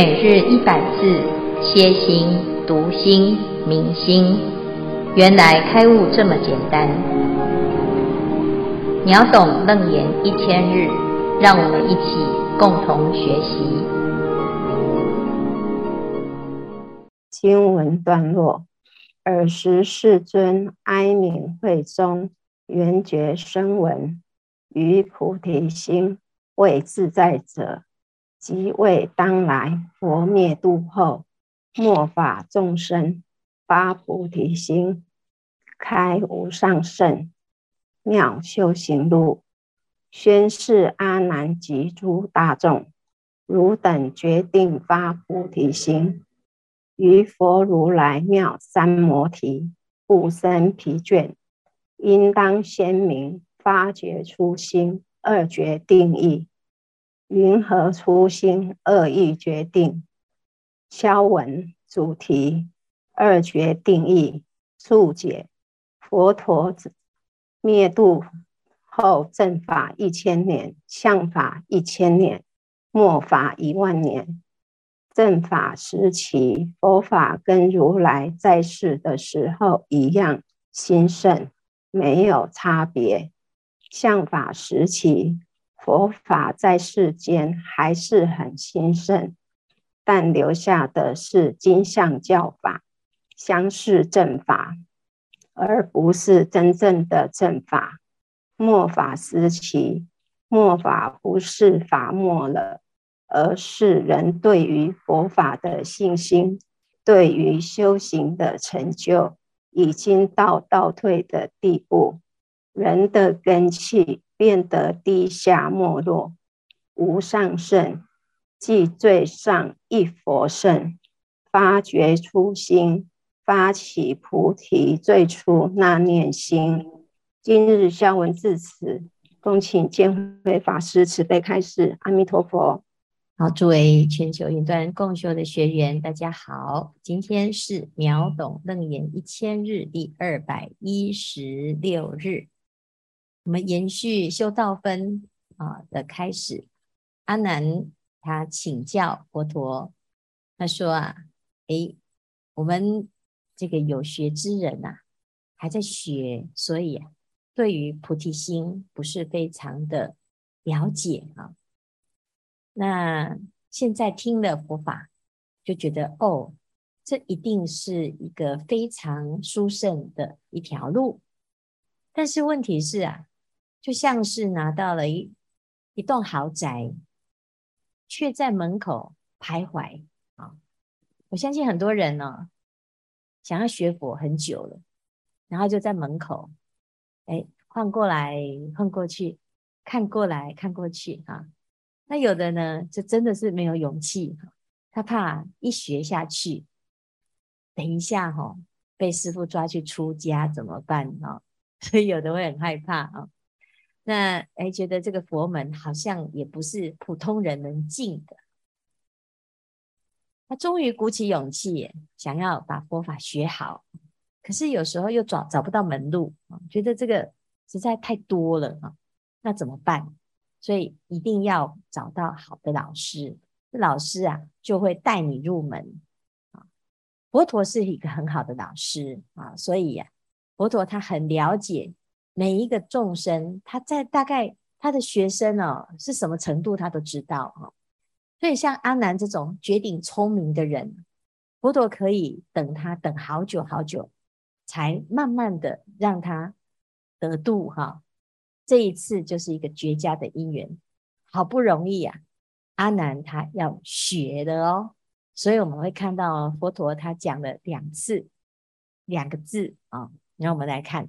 每日一百字，歇心、读心、明心，原来开悟这么简单。秒懂楞严一千日，让我们一起共同学习。经文段落：尔时世尊哀愍会中，缘觉声闻，于菩提心为自在者。即为当来佛灭度后，末法众生发菩提心，开无上胜妙修行路，宣示阿难及诸大众：汝等决定发菩提心，于佛如来妙三摩提，不生疲倦，应当先明发觉初心二决定义。云何初心恶意决定？消文主题二决定义注解：佛陀灭度后正法一千年，相法一千年，末法一万年。正法时期，佛法跟如来在世的时候一样兴盛，没有差别。相法时期。佛法在世间还是很兴盛，但留下的是金相教法，相似正法，而不是真正的正法。末法时期，末法不是法没了，而是人对于佛法的信心，对于修行的成就，已经到倒退的地步。人的根器变得低下没落，无上圣，即最上一佛圣，发觉初心，发起菩提最初那念心。今日消文至此，恭请见慧法师慈悲开示。阿弥陀佛。好，诸位全球云端共修的学员，大家好，今天是秒懂楞严一千日第二百一十六日。我们延续修道分啊的开始，阿难他请教佛陀，他说啊，诶，我们这个有学之人呐、啊，还在学，所以啊，对于菩提心不是非常的了解啊。那现在听了佛法，就觉得哦，这一定是一个非常殊胜的一条路，但是问题是啊。就像是拿到了一一栋豪宅，却在门口徘徊啊！我相信很多人呢，想要学佛很久了，然后就在门口，哎，晃过来晃过去，看过来看过去啊。那有的呢，就真的是没有勇气，他怕一学下去，等一下哈，被师父抓去出家怎么办呢？所以有的会很害怕啊。那哎，觉得这个佛门好像也不是普通人能进的。他终于鼓起勇气，想要把佛法学好，可是有时候又找找不到门路啊，觉得这个实在太多了啊，那怎么办？所以一定要找到好的老师，老师啊就会带你入门啊。佛陀是一个很好的老师啊，所以呀，佛陀他很了解。每一个众生，他在大概他的学生哦是什么程度，他都知道哦。所以像阿难这种绝顶聪明的人，佛陀可以等他等好久好久，才慢慢的让他得度哈。这一次就是一个绝佳的因缘，好不容易呀，阿难他要学的哦。所以我们会看到佛陀他讲了两次两个字啊，让我们来看。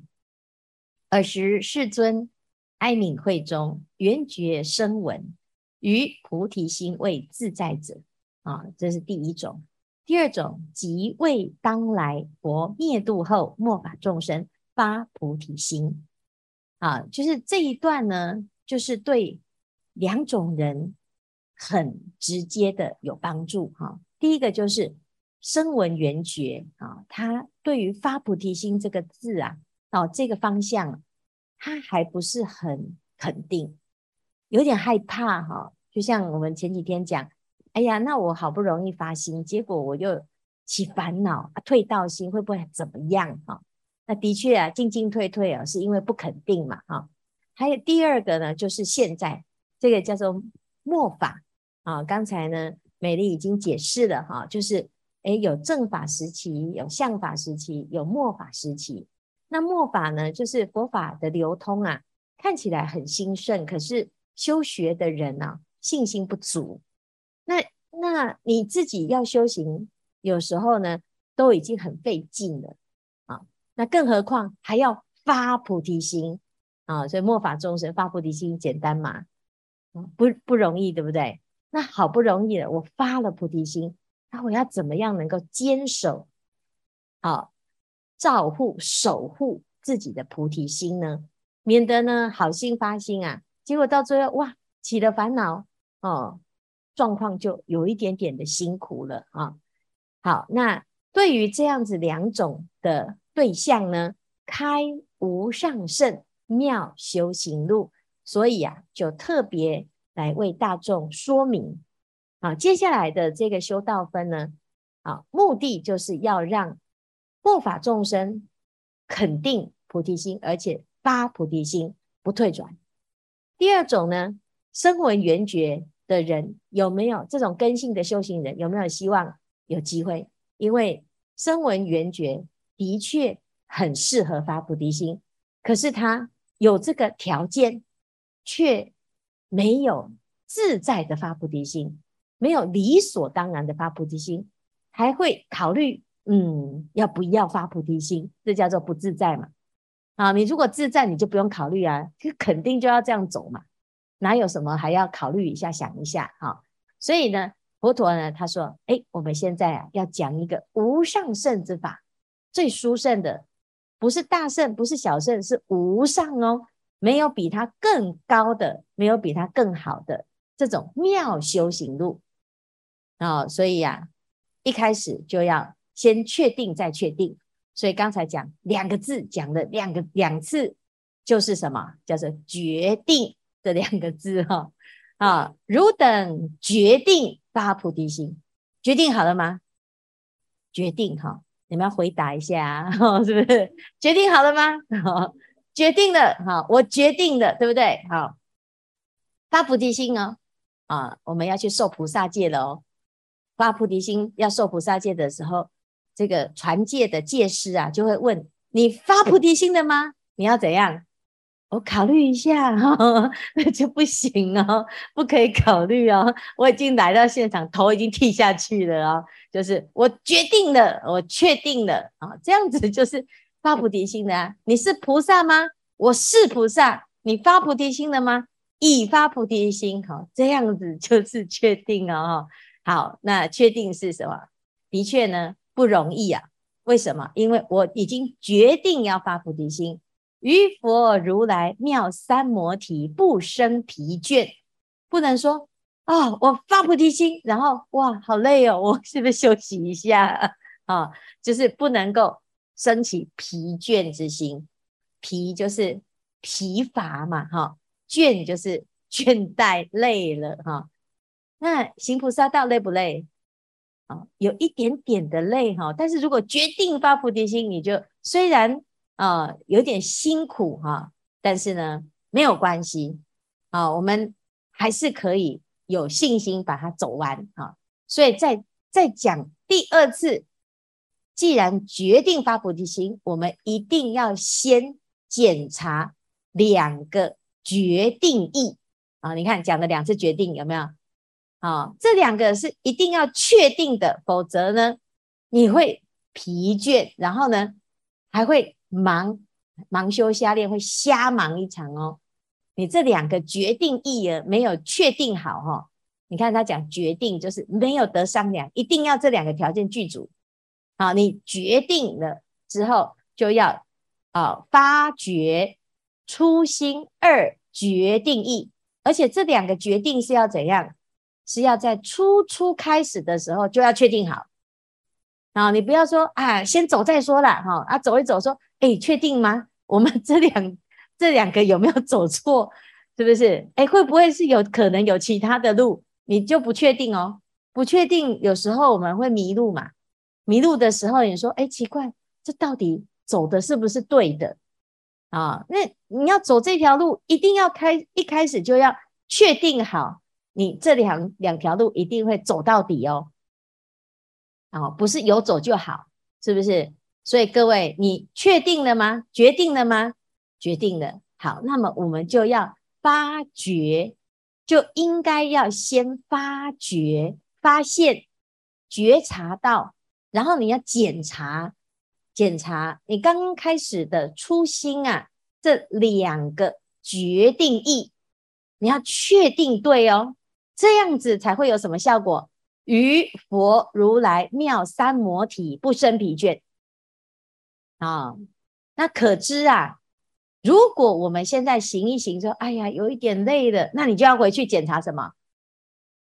尔时世尊哀愍会中，缘觉声闻，于菩提心为自在者啊，这是第一种。第二种，即为当来佛灭度后，末法众生发菩提心啊，就是这一段呢，就是对两种人很直接的有帮助哈、第一个就是声闻缘觉啊，他对于发菩提心这个字啊。哦，这个方向他还不是很肯定，有点害怕哈。就像我们前几天讲哎呀，那我好不容易发心，结果我又起烦恼啊，退道心会不会怎么样哈？那的确啊，进进退退啊，是因为不肯定嘛哈。还有第二个呢，就是现在这个叫做末法啊。刚才呢，美丽已经解释了哈，就是诶，有正法时期，有相法时期，有末法时期。那末法呢，就是佛法的流通啊，看起来很兴盛，可是修学的人呢、啊，信心不足。那那你自己要修行，有时候呢，都已经很费劲了啊。那更何况还要发菩提心。啊，所以末法众生发菩提心简单嘛？不不容易，对不对？那好不容易了，我发了菩提心，那我要怎么样能够坚守、好照护、守护自己的菩提心呢？免得呢好心发心啊，结果到最后哇起了烦恼哦，状况就有一点点的辛苦了啊。好，那对于这样子两种的对象呢，开无上胜。妙修行路，所以啊，就特别来为大众说明。好，接下来的这个修道分呢，啊，目的就是要让末法众生肯定菩提心，而且发菩提心不退转。第二种呢，声闻缘觉的人有没有这种根性的修行人，有没有希望有机会？因为声闻缘觉的确很适合发菩提心，可是他。有这个条件，却没有自在的发菩提心，没有理所当然的发菩提心，还会考虑，嗯，要不要发菩提心？这叫做不自在嘛。啊，你如果自在，你就不用考虑啊，就肯定就要这样走嘛，哪有什么还要考虑一下、想一下？哈，所以呢，佛陀呢，他说，哎，我们现在啊，要讲一个无上胜之法，最殊胜的。不是大圣，不是小圣，是无上哦，没有比他更高的，没有比他更好的这种妙修行路啊、所以呀、啊，一开始就要先确定再确定。所以刚才讲两个字，讲了两个两次，就是什么？叫做决定这两个字哈、哦、啊！汝等决定发菩提心，决定好了吗？决定哈。你们要回答一下，是不是决定好了吗？好，决定了，好，我决定了，对不对？好，发菩提心哦，啊，我们要去受菩萨戒了哦。发菩提心要受菩萨戒的时候，这个传戒的戒师啊，就会问你发菩提心了吗？你要怎样？我考虑一下哈，那就不行哦，不可以考虑哦。我已经来到现场，头已经剃下去了哦。就是我决定了，我确定了啊，这样子就是发菩提心的啊。你是菩萨吗？我是菩萨。你发菩提心了吗？已发菩提心。好，这样子就是确定哦。好，那确定是什么？的确呢，不容易啊。为什么？因为我已经决定要发菩提心。于佛如来妙三摩提不生疲倦，不能说啊、我发菩提心，然后哇，好累哦，我是不是休息一下啊？就是不能够升起疲倦之心，疲就是疲乏嘛，哈，倦就是倦怠累了哈。那行菩萨道累不累？啊，有一点点的累哈，但是如果决定发菩提心，你就虽然。啊、有点辛苦哈、但是呢，没有关系啊，我们还是可以有信心把它走完啊。所以再再讲第二次，既然决定发菩提心，我们一定要先检查两个决定义啊。你看讲了两次决定有没有？啊，这两个是一定要确定的，否则呢，你会疲倦，然后呢，还会。忙忙修瞎练会瞎忙一场哦，你这两个决定义儿没有确定好哦。你看他讲决定就是没有得商量，一定要这两个条件具足。好，你决定了之后就要啊发掘初心二决定意，而且这两个决定是要怎样？是要在初初开始的时候就要确定好。啊，你不要说啊，先走再说了哈，啊走一走说。哎，确定吗？我们 这两这两个有没有走错？是不是？哎，会不会是有可能有其他的路？你就不确定哦。不确定，有时候我们会迷路嘛。迷路的时候，你说：“哎，奇怪，这到底走的是不是对的？”啊，那你要走这条路，一定要开一开始就要确定好，你这两两条路一定会走到底哦。啊，不是有走就好，是不是？所以各位，你确定了吗？决定了吗？决定了。好，那么我们就要发掘，就应该要先发掘、发现、觉察到，然后你要检查。检查你刚刚开始的初心啊，这两个决定义，你要确定对哦，这样子才会有什么效果？于佛如来妙三摩体不生疲倦啊。那可知啊，如果我们现在行一行说，哎呀，有一点累了，那你就要回去检查什么？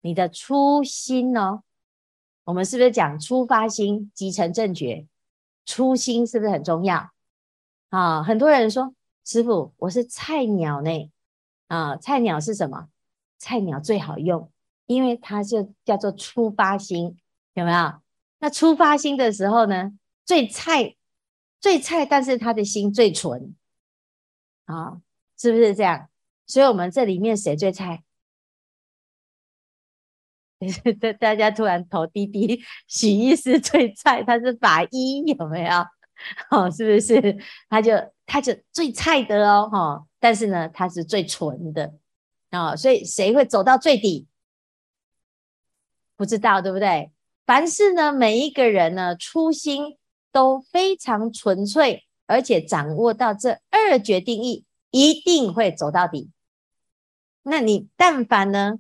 你的初心哦。我们是不是讲初发心即成正觉？初心是不是很重要啊？很多人说，师父，我是菜鸟呢。啊，菜鸟是什么？菜鸟最好用，因为它就叫做初发心，有没有？那初发心的时候呢，最菜，最菜，但是他的心最纯啊，是不是这样？所以，我们这里面谁最菜？大 大家突然头低低，许医师最菜，他是法医，有没有？哦，是不是？他就他就最菜的哦，哈、哦！但是呢，他是最纯的啊、哦，所以谁会走到最底？不知道，对不对？凡是呢，每一个人呢，初心都非常纯粹，而且掌握到这二决定义，一定会走到底。那你但凡呢，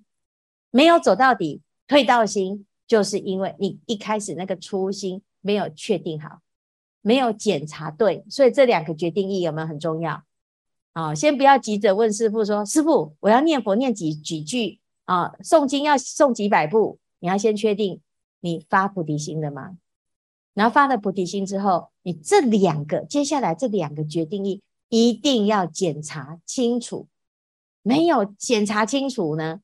没有走到底。退道心，就是因为你一开始那个初心没有确定好，没有检查对，所以这两个决定义有没有很重要？啊、先不要急着问师父说，师父，我要念佛念几几句啊？诵经要诵几百部？你要先确定你发菩提心了吗？然后发了菩提心之后，你这两个接下来这两个决定义一定要检查清楚，没有检查清楚呢？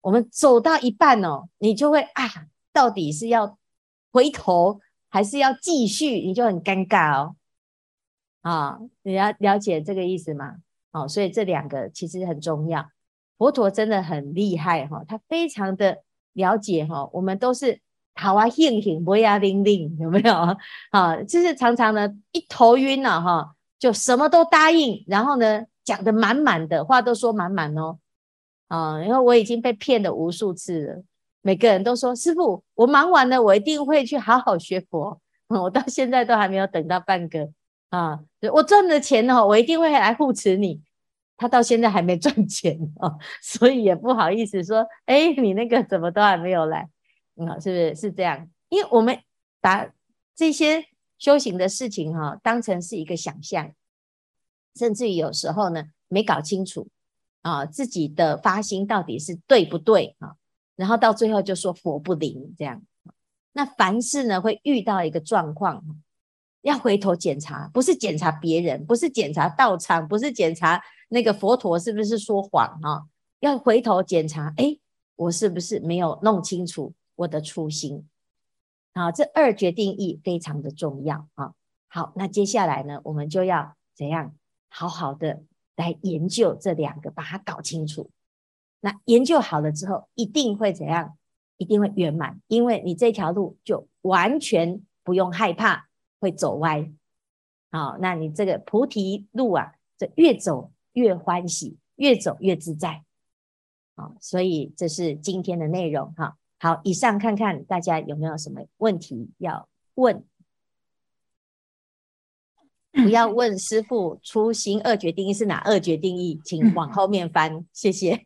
我们走到一半哦，你就会啊，到底是要回头还是要继续？你就很尴尬哦。啊，你要了解这个意思吗？哦，所以这两个其实很重要。佛陀真的很厉害哈，他非常的了解哈。我们都是好啊，兴兴不要灵灵，有没有？啊，就是常常呢一头晕了哈，就什么都答应，然后呢讲得满满的话都说满满哦。啊，因为我已经被骗了无数次了。每个人都说：“师父，我忙完了，我一定会去好好学佛。”我到现在都还没有等到半个啊！我赚了钱哦，我一定会来护持你。他到现在还没赚钱哦，所以也不好意思说：“哎，你那个怎么都还没有来？”啊，是不是是这样？因为我们把这些修行的事情哈，当成是一个想象，甚至于有时候呢，没搞清楚。啊，自己的发心到底是对不对啊？然后到最后就说佛不灵这样。那凡事呢，会遇到一个状况，要回头检查，不是检查别人，不是检查道场，不是检查那个佛陀是不是说谎啊？要回头检查，哎，我是不是没有弄清楚我的初心？啊，这二决定义非常的重要啊。好，那接下来呢，我们就要怎样好好的。来研究这两个，把它搞清楚。那研究好了之后，一定会怎样？一定会圆满，因为你这条路就完全不用害怕会走歪。好，那你这个菩提路啊，这越走越欢喜，越走越自在。好，所以这是今天的内容哈。好，以上看看大家有没有什么问题要问。不要问师傅，初心二决定义是哪二决定义？请往后面翻，谢谢。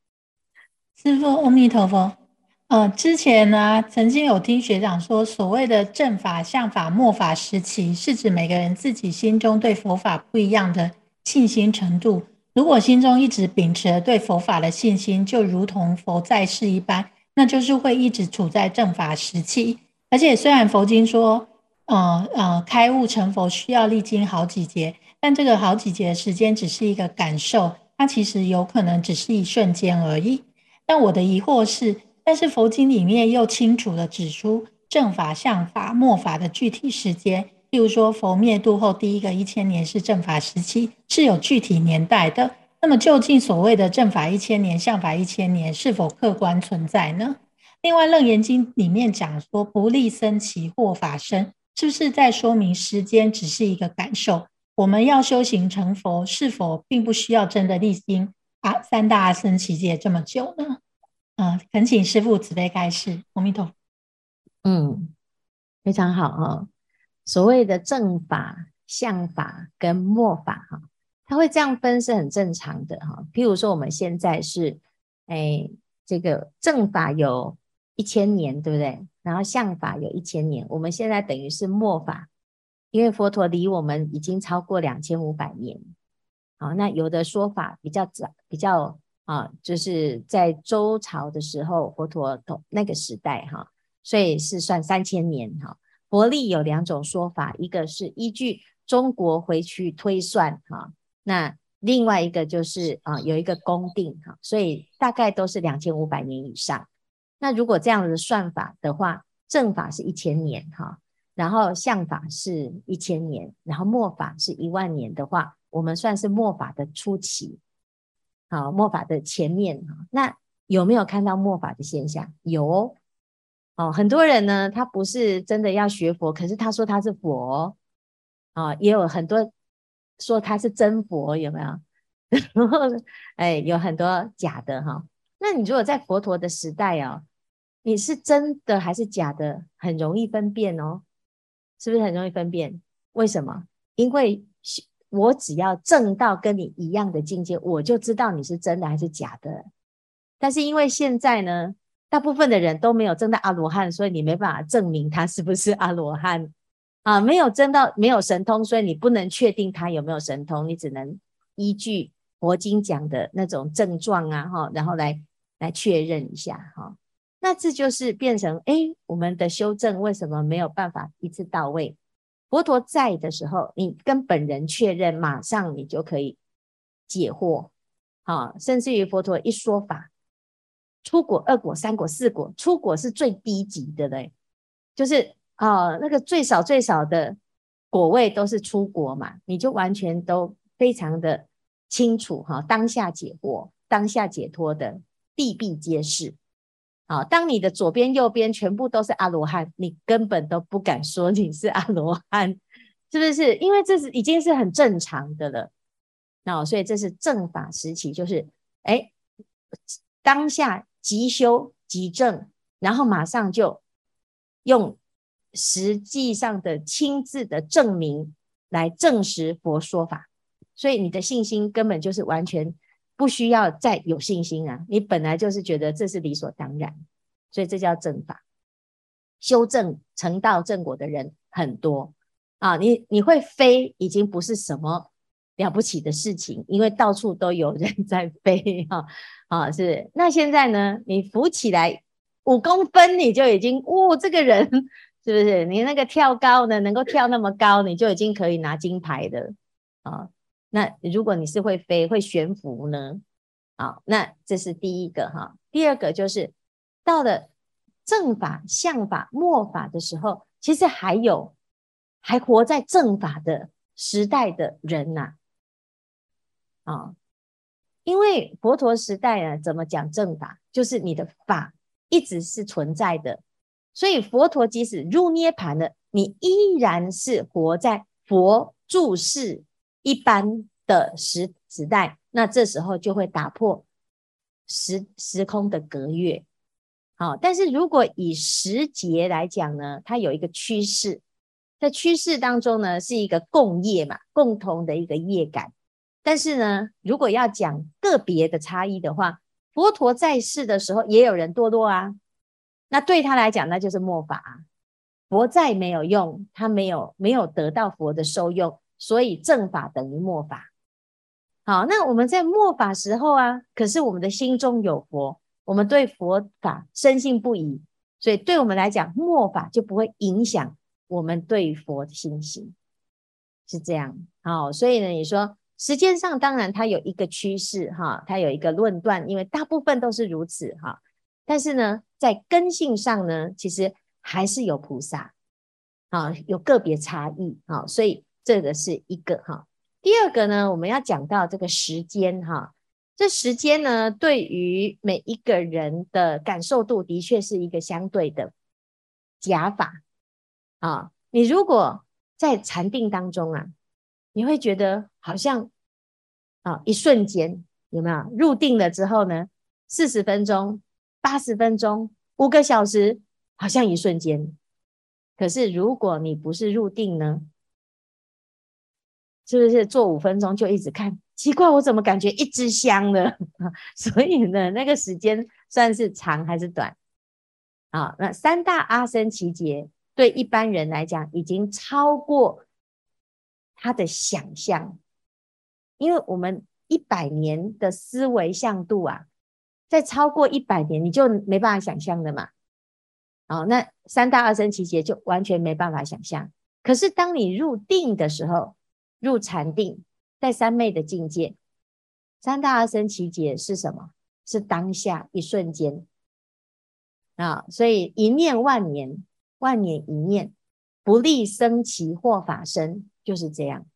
师傅，阿弥陀佛。呃，之前呢、曾经有听学长说，所谓的正法、像法、末法时期，是指每个人自己心中对佛法不一样的信心程度。如果心中一直秉持了对佛法的信心，就如同佛在世一般，那就是会一直处在正法时期。而且，虽然佛经说，呃呃，开悟成佛需要历经好几劫，但这个好几劫的时间只是一个感受，它其实有可能只是一瞬间而已。但我的疑惑是，但是佛经里面又清楚地指出正法、相法、末法的具体时间。例如说，佛灭度后第一个一千年是正法时期，是有具体年代的。那么，究竟所谓的正法一千年、相法一千年是否客观存在呢？另外，《楞严经》里面讲说，不立僧只或法身，是不是在说明时间只是一个感受？我们要修行成佛，是否并不需要真的历经啊三大阿僧只劫这么久呢？啊、恳请师父慈悲开示。阿弥陀佛。嗯，非常好哈。所谓的正法、相法跟末法哈，它会这样分是很正常的哈。譬如说，我们现在是哎，这个正法有一千年，对不对？然后相法有一千年，我们现在等于是末法，因为佛陀离我们已经超过两千五百年。好，那有的说法比较早，比较啊，就是在周朝的时候，佛陀同那个时代哈，所以是算三千年哈。佛历有两种说法，一个是依据中国回去推算哈，那另外一个就是啊有一个公定哈，所以大概都是两千五百年以上。那如果这样的算法的话，正法是一千年哈，然后相法是一千年，然后末法是一万年的话，我们算是末法的初期，好，末法的前面哈。那有没有看到末法的现象？有。哦，很多人呢，他不是真的要学佛，可是他说他是佛，啊、哦，也有很多说他是真佛，有没有？然后，哎，有很多假的哈、那你如果在佛陀的时代哦，你是真的还是假的，很容易分辨哦，是不是很容易分辨？为什么？因为我只要证到跟你一样的境界，我就知道你是真的还是假的。但是因为现在呢，大部分的人都没有证到阿罗汉，所以你没办法证明他是不是阿罗汉啊。没有证到，没有神通，所以你不能确定他有没有神通，你只能依据佛经讲的那种症状啊，哈，然后来来确认一下，哈。那这就是变成，哎，我们的修正为什么没有办法一次到位？佛陀在的时候，你跟本人确认，马上你就可以解惑，啊，甚至于佛陀一说法。出果、二果、三果、四果，出果是最低级的嘞，就是啊、那个最少最少的果位都是出果嘛，你就完全都非常的清楚哈，当下解惑、当下解脱的地必皆是。好，当你的左边、右边全部都是阿罗汉，你根本都不敢说你是阿罗汉，是不是？因为这是已经是很正常的了。那所以这是正法时期，就是哎，当下。即修即证，然后马上就用实际上的亲自的证明来证实佛说法，所以你的信心根本就是完全不需要再有信心啊！你本来就是觉得这是理所当然，所以这叫正法。修正成道正果的人很多啊，你你会飞已经不是什么了不起的事情，因为到处都有人在飞哈。啊，是那现在呢？你浮起来五公分，你就已经哦，这个人是不是？你那个跳高呢，能够跳那么高，你就已经可以拿金牌的啊。那如果你是会飞、会悬浮呢？啊，那这是第一个哈。第二个就是到了正法、相法、末法的时候，其实还有还活在正法的时代的人呐，啊。因为佛陀时代啊，怎么讲正法？就是你的法一直是存在的，所以佛陀即使入涅槃了，你依然是活在佛住世一般的时时代。那这时候就会打破时时空的隔越。好，但是如果以时节来讲呢，它有一个趋势，在趋势当中呢，是一个共业嘛，共同的一个业感。但是呢，如果要讲个别的差异的话，佛陀在世的时候也有人堕落啊。那对他来讲，那就是末法啊。佛在没有用，他没有没有得到佛的受用，所以正法等于末法。好，那我们在末法时候啊，可是我们的心中有佛，我们对佛法深信不疑，所以对我们来讲，末法就不会影响我们对佛的信心，是这样。好，所以呢，你说。时间上当然它有一个趋势哈，它有一个论断，因为大部分都是如此哈。但是呢，在根性上呢，其实还是有菩萨啊，有个别差异啊，所以这个是一个哈。第二个呢，我们要讲到这个时间哈，这时间呢，对于每一个人的感受度，的确是一个相对的假法啊。你如果在禅定当中啊，你会觉得好像啊，一瞬间有没有？入定了之后呢，四十分钟、八十分钟、五个小时，好像一瞬间。可是如果你不是入定呢？是不是坐五分钟就一直看？奇怪，我怎么感觉一直香呢？所以呢，那个时间算是长还是短？啊，那三大阿僧奇劫对一般人来讲已经超过他的想象，因为我们一百年的思维向度啊，在超过一百年你就没办法想象的嘛。哦，那三大阿僧只劫就完全没办法想象。可是当你入定的时候，入禅定，在三昧的境界，三大阿僧只劫是什么？是当下一瞬间啊！所以一念万年，万年一念，不立僧只或法身，就是这样。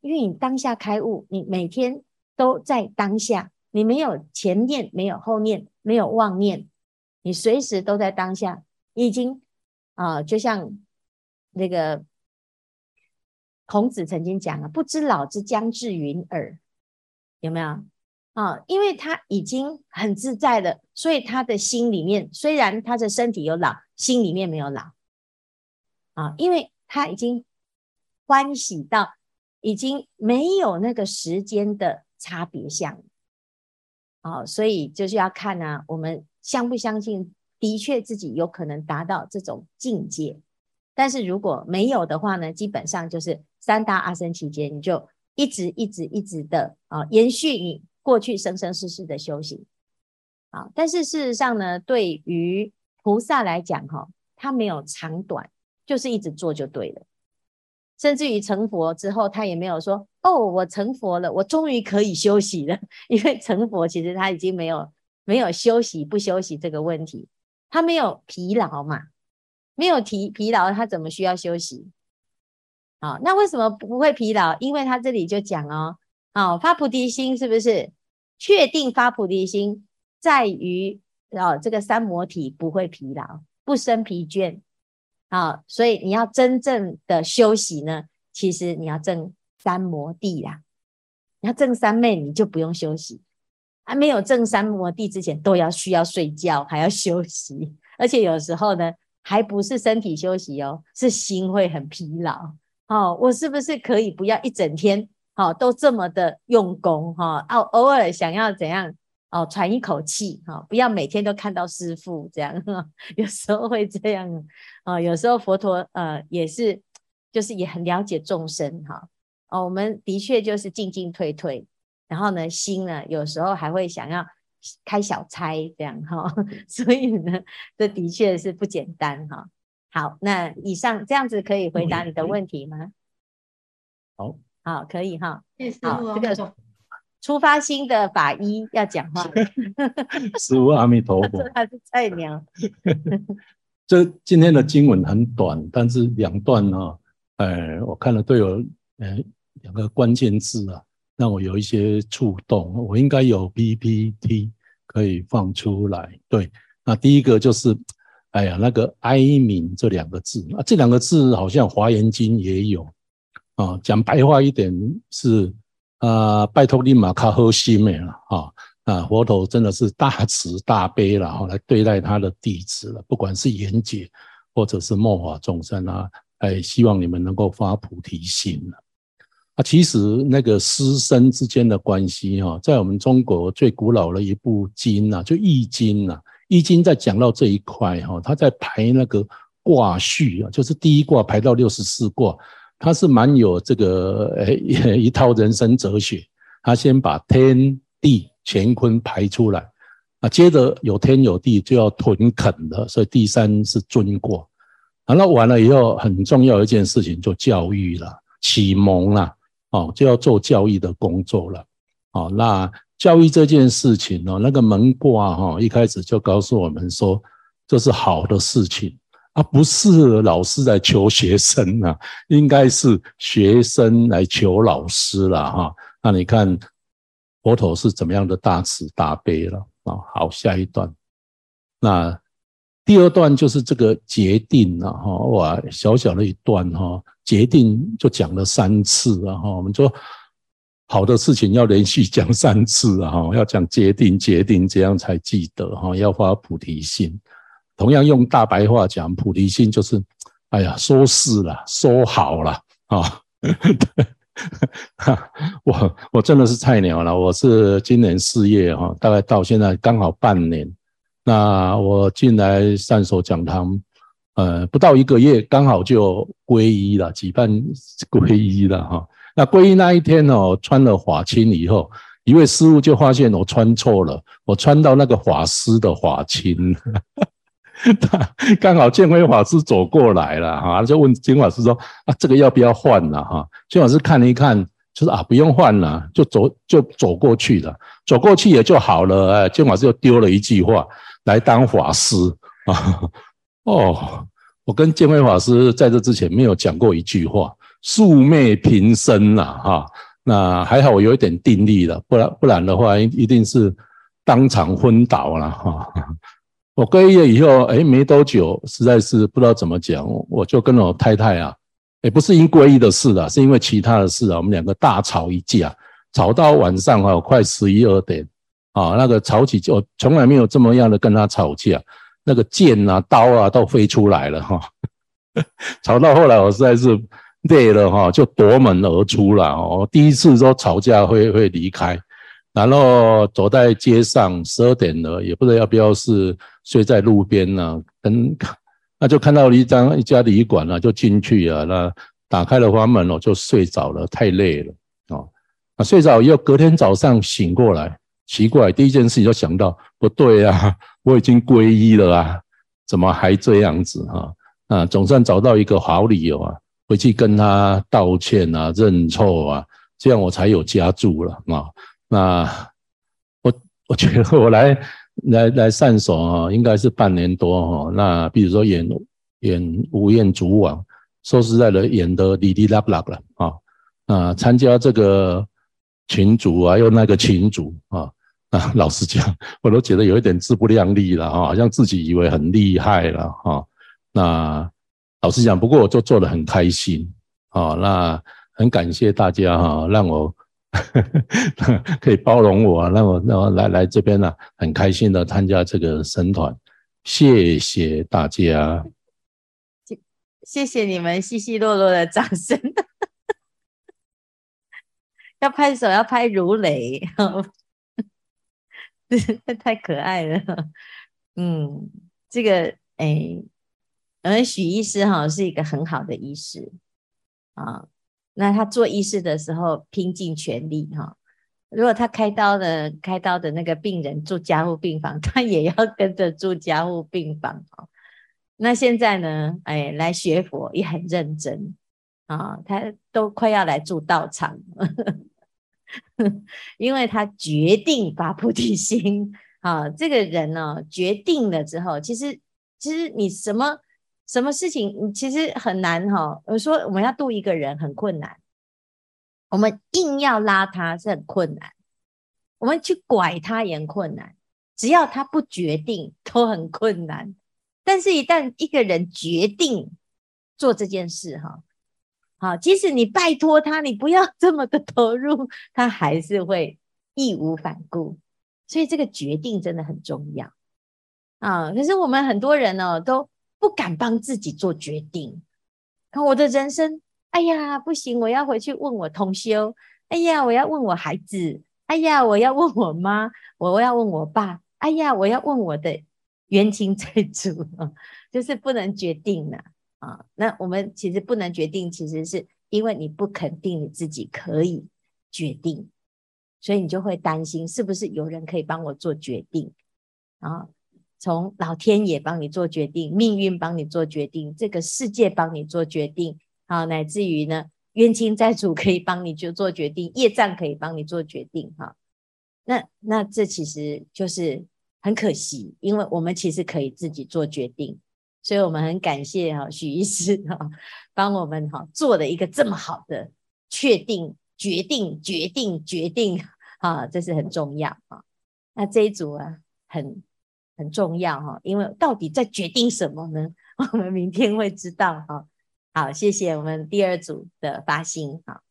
因为你当下开悟，你每天都在当下，你没有前念，没有后念，没有妄念，你随时都在当下，已经啊，就像那个。孔子曾经讲啊，不知老之将至云耳，有没有啊？因为他已经很自在了，所以他的心里面虽然他的身体有老，心里面没有老啊，因为他已经欢喜到已经没有那个时间的差别相啊，所以就是要看呢、我们相不相信，的确自己有可能达到这种境界。但是如果没有的话呢，基本上就是三大阿僧期间，你就一直一直一直的啊，延续你过去生生世世的修行啊。但是事实上呢，对于菩萨来讲，哈，他没有长短，就是一直做就对了。甚至于成佛之后，他也没有说哦，我成佛了，我终于可以休息了。因为成佛其实他已经没有没有休息不休息这个问题，他没有疲劳嘛。没有疲疲劳，他怎么需要休息？好，那为什么不会疲劳？因为他这里就讲哦，好，发菩提心是不是？确定发菩提心在于哦，这个三摩体不会疲劳，不生疲倦。好，所以你要真正的休息呢，其实你要证三摩地啦。你要证三昧，你就不用休息。还没有证三摩地之前，都要需要睡觉，还要休息，而且有时候呢。还不是身体休息哦，是心会很疲劳。哦，我是不是可以不要一整天，哦，都这么的用功哈？哦，偶尔想要怎样哦，喘一口气哈，不要每天都看到师父这样。有时候会这样哦，有时候佛陀呃也是，就是也很了解众生哈。哦，我们的确就是进进退退，然后呢，心呢有时候还会想要。开小差这样哈，所以呢，这的确是不简单哈。好，那以上这样子可以回答你的问题吗？好，好，可以哈。好，这个出发心的法医要讲话。师父阿弥陀佛。他是菜鸟。这今天的经文很短，但是两段呢，呃，我看了都有呃两个关键字啊。让我有一些触动，我应该有 PPT 可以放出来。对，那第一个就是，哎呀，那个哀悯这两个字啊，这两个字好像《华严经》也有啊。讲白话一点是啊，拜托你玛卡喝西美了啊啊，佛陀真的是大慈大悲了，哈，来对待他的弟子了，不管是贤解或者是末法众生啊，哎，希望你们能够发菩提心了。啊，其实那个师生之间的关系哈，在我们中国最古老的一部经呐，就《易经》呐，《易经》在讲到这一块哈，他在排那个卦序啊，就是第一卦排到六十四卦，他是蛮有这个诶 一套人生哲学。他先把天地乾坤排出来，啊，接着有天有地就要屯垦的，所以第三是尊卦。啊，那完了以后，很重要一件事情就教育了，启蒙了。哦，就要做教育的工作了。哦，那教育这件事情哦，那个门卦哈，一开始就告诉我们说，这是好的事情，啊不是老师来求学生啊，应该是学生来求老师了哈。那你看佛陀是怎么样的大慈大悲了啊？好，下一段，那。第二段就是这个决定了哈，哇，小小的一段哈，决定就讲了三次啊哈，我们说好的事情要连续讲三次啊，要讲决定决定，这样才记得哈，要发菩提心。同样用大白话讲，菩提心就是，哎呀，说是了，说好了啊。我我真的是菜鸟了，我是今年四月哈，大概到现在刚好半年。那我进来善守讲堂，呃，不到一个月，刚好就皈依了，举办 皈依了哈。那皈依那一天哦，穿了法青以后，一位师父就发现我穿错了，我穿到那个法师的法钦，他刚好见辉法师走过来了哈，就问见辉法师说啊，这个要不要换了哈？见辉法师看了一看，就说啊，不用换了，就走就走过去了，走过去也就好了。哎，见辉法师又丢了一句话。来当法师啊！哦，我跟建辉法师在这之前没有讲过一句话，素昧平生呐，哈。那还好我有一点定力了，不然不然的话，一定是当场昏倒了哈。我皈依了以后，哎，没多久，实在是不知道怎么讲，我就跟我太太啊，也不是因皈依的事啊，是因为其他的事啊，我们两个大吵一架，吵到晚上啊，快十一二点。啊，那个吵起就从来没有这么样的跟他吵架，那个剑啊、刀啊都飞出来了哈。吵到后来我实在是累了哈，就夺门而出了。哦第一次说吵架会会离开，然后走在街上，十二点了，也不知道要不要是睡在路边呢。跟那就看到了一张一家旅馆了，就进去啊。那打开了房门，我就睡着了，太累了啊。那睡着以后，隔天早上醒过来。奇怪，第一件事情就想到不对啊，我已经皈依了啊，怎么还这样子哈？啊，总算找到一个好理由啊，回去跟他道歉啊，认错啊，这样我才有家住了啊。那我我觉得我来来来善守啊，应该是半年多哈。那比如说演演吴彦祖网，说实在的，演的哩哩啦啦了啊啊，参加这个群组啊，又那个群组啊。啊，老实讲，我都觉得有一点自不量力了哈，好像自己以为很厉害了哈。那老实讲，不过我就做的很开心啊。那很感谢大家哈，让我 可以包容我，让我让我来来这边呢，很开心的参加这个神团。谢谢大家，谢谢你们稀稀落落的掌声，要拍手，要拍如雷。太可爱了，嗯，这个哎，我们许医师哈是一个很好的医师啊。那他做医师的时候拼尽全力哈。如果他开刀的开刀的那个病人住加护病房，他也要跟着住加护病房啊。那现在呢，哎，来学佛也很认真啊，他都快要来住道场了。因为他决定发菩提心 啊，这个人呢、哦，决定了之后，其实其实你什么什么事情，其实很难哈、哦。我说我们要度一个人很困难，我们硬要拉他是很困难，我们去拐他也很困难，只要他不决定都很困难。但是，一旦一个人决定做这件事哈。好，即使你拜托他，你不要 这么的投入，他还是会义无反顾。所以这个决定真的很重要啊！可是我们很多人呢，都不敢帮自己做决定。看我的人生，哎呀，不行，我要回去问我同修。哎呀，我要问我孩子。哎呀，我要问我妈，我要问我爸。哎呀，我要问我的冤亲债主，就是不能决定了。啊，那我们其实不能决定，其实是因为你不肯定你自己可以决定，所以你就会担心是不是有人可以帮我做决定啊？从老天爷帮你做决定，命运帮你做决定，这个世界帮你做决定，好，乃至于呢，冤亲债主可以帮你就做决定，业障可以帮你做决定，哈。那那这其实就是很可惜，因为我们其实可以自己做决定，所以我们很感谢哈许医师哈帮我们哈做了一个这么好的确定、决定、决定、决定啊，这是很重要啊。那这一组啊很很重要哈，因为到底在决定什么呢？我们明天会知道哈。好，谢谢我们第二组的发心哈。